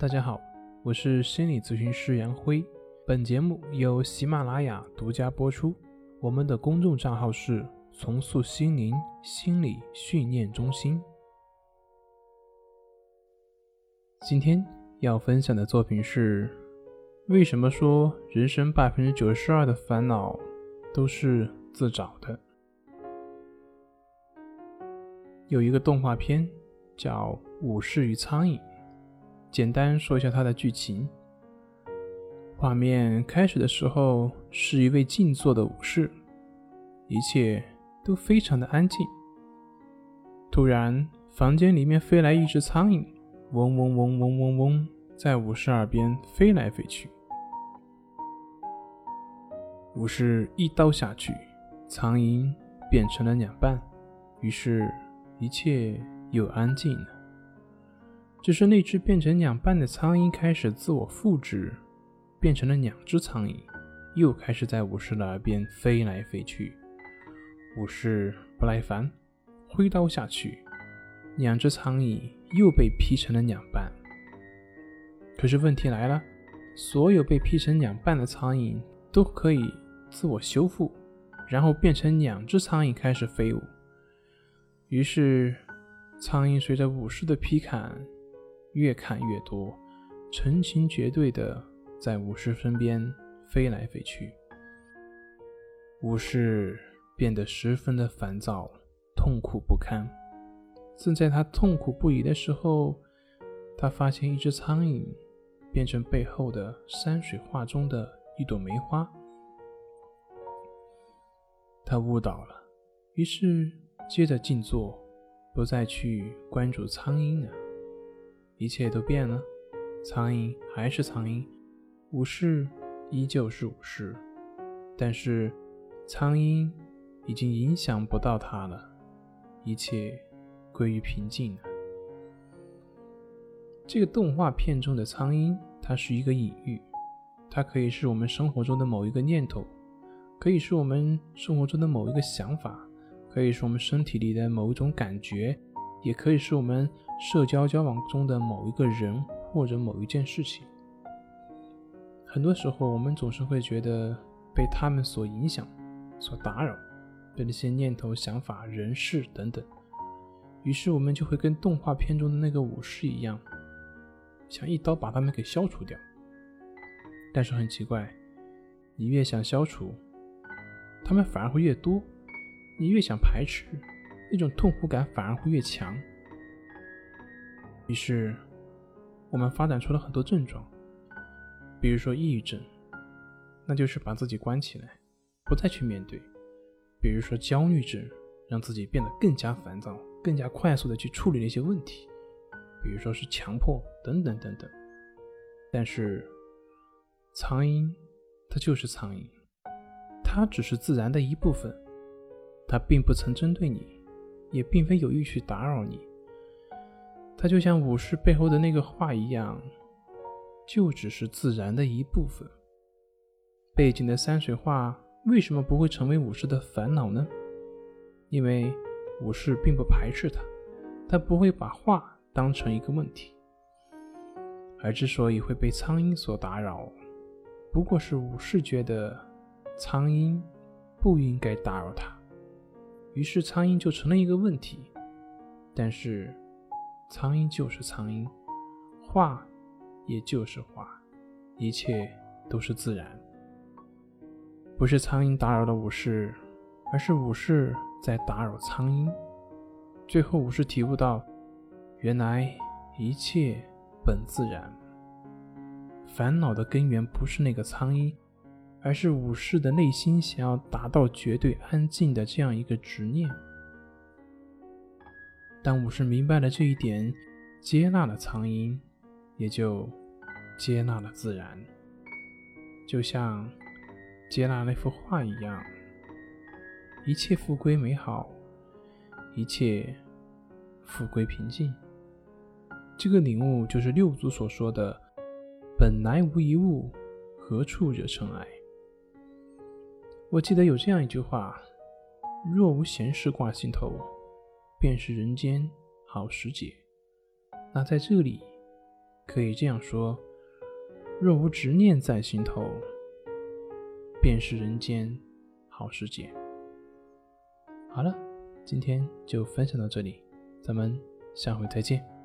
大家好，我是心理咨询师杨辉。本节目由喜马拉雅独家播出。我们的公众账号是“重塑心灵心理训练中心”。今天要分享的作品是：为什么说人生百分之九十二的烦恼都是自找的？有一个动画片叫《武士与苍蝇》。简单说一下它的剧情。画面开始的时候是一位静坐的武士，一切都非常的安静。突然，房间里面飞来一只苍蝇，嗡嗡嗡嗡嗡嗡，在武士耳边飞来飞去。武士一刀下去，苍蝇变成了两半，于是，一切又安静了。只是那只变成两半的苍蝇开始自我复制，变成了两只苍蝇，又开始在武士的耳边飞来飞去。武士不耐烦，挥刀下去，两只苍蝇又被劈成了两半。可是问题来了，所有被劈成两半的苍蝇都可以自我修复，然后变成两只苍蝇开始飞舞。于是，苍蝇随着武士的劈砍。越看越多，成群结队的在武士身边飞来飞去。武士变得十分的烦躁，痛苦不堪。正在他痛苦不已的时候，他发现一只苍蝇变成背后的山水画中的一朵梅花。他悟到了，于是接着静坐，不再去关注苍蝇了。一切都变了，苍蝇还是苍蝇，武士依旧是武士，但是苍蝇已经影响不到他了，一切归于平静了。这个动画片中的苍蝇，它是一个隐喻，它可以是我们生活中的某一个念头，可以是我们生活中的某一个想法，可以是我们身体里的某一种感觉。也可以是我们社交交往中的某一个人或者某一件事情。很多时候，我们总是会觉得被他们所影响、所打扰，被那些念头、想法、人事等等。于是，我们就会跟动画片中的那个武士一样，想一刀把他们给消除掉。但是很奇怪，你越想消除，他们反而会越多；你越想排斥。那种痛苦感反而会越强，于是我们发展出了很多症状，比如说抑郁症，那就是把自己关起来，不再去面对；比如说焦虑症，让自己变得更加烦躁，更加快速的去处理那些问题；比如说是强迫等等等等。但是苍蝇，它就是苍蝇，它只是自然的一部分，它并不曾针对你。也并非有意去打扰你，它就像武士背后的那个画一样，就只是自然的一部分。背景的山水画为什么不会成为武士的烦恼呢？因为武士并不排斥它，他不会把画当成一个问题。而之所以会被苍蝇所打扰，不过是武士觉得苍蝇不应该打扰他。于是苍蝇就成了一个问题，但是苍蝇就是苍蝇，画也就是画，一切都是自然。不是苍蝇打扰了武士，而是武士在打扰苍蝇。最后武士体悟到，原来一切本自然，烦恼的根源不是那个苍蝇。而是武士的内心想要达到绝对安静的这样一个执念。当武士明白了这一点，接纳了苍蝇，也就接纳了自然，就像接纳那幅画一样，一切复归美好，一切复归平静。这个领悟就是六祖所说的“本来无一物，何处惹尘埃”。我记得有这样一句话：“若无闲事挂心头，便是人间好时节。”那在这里，可以这样说：若无执念在心头，便是人间好时节。好了，今天就分享到这里，咱们下回再见。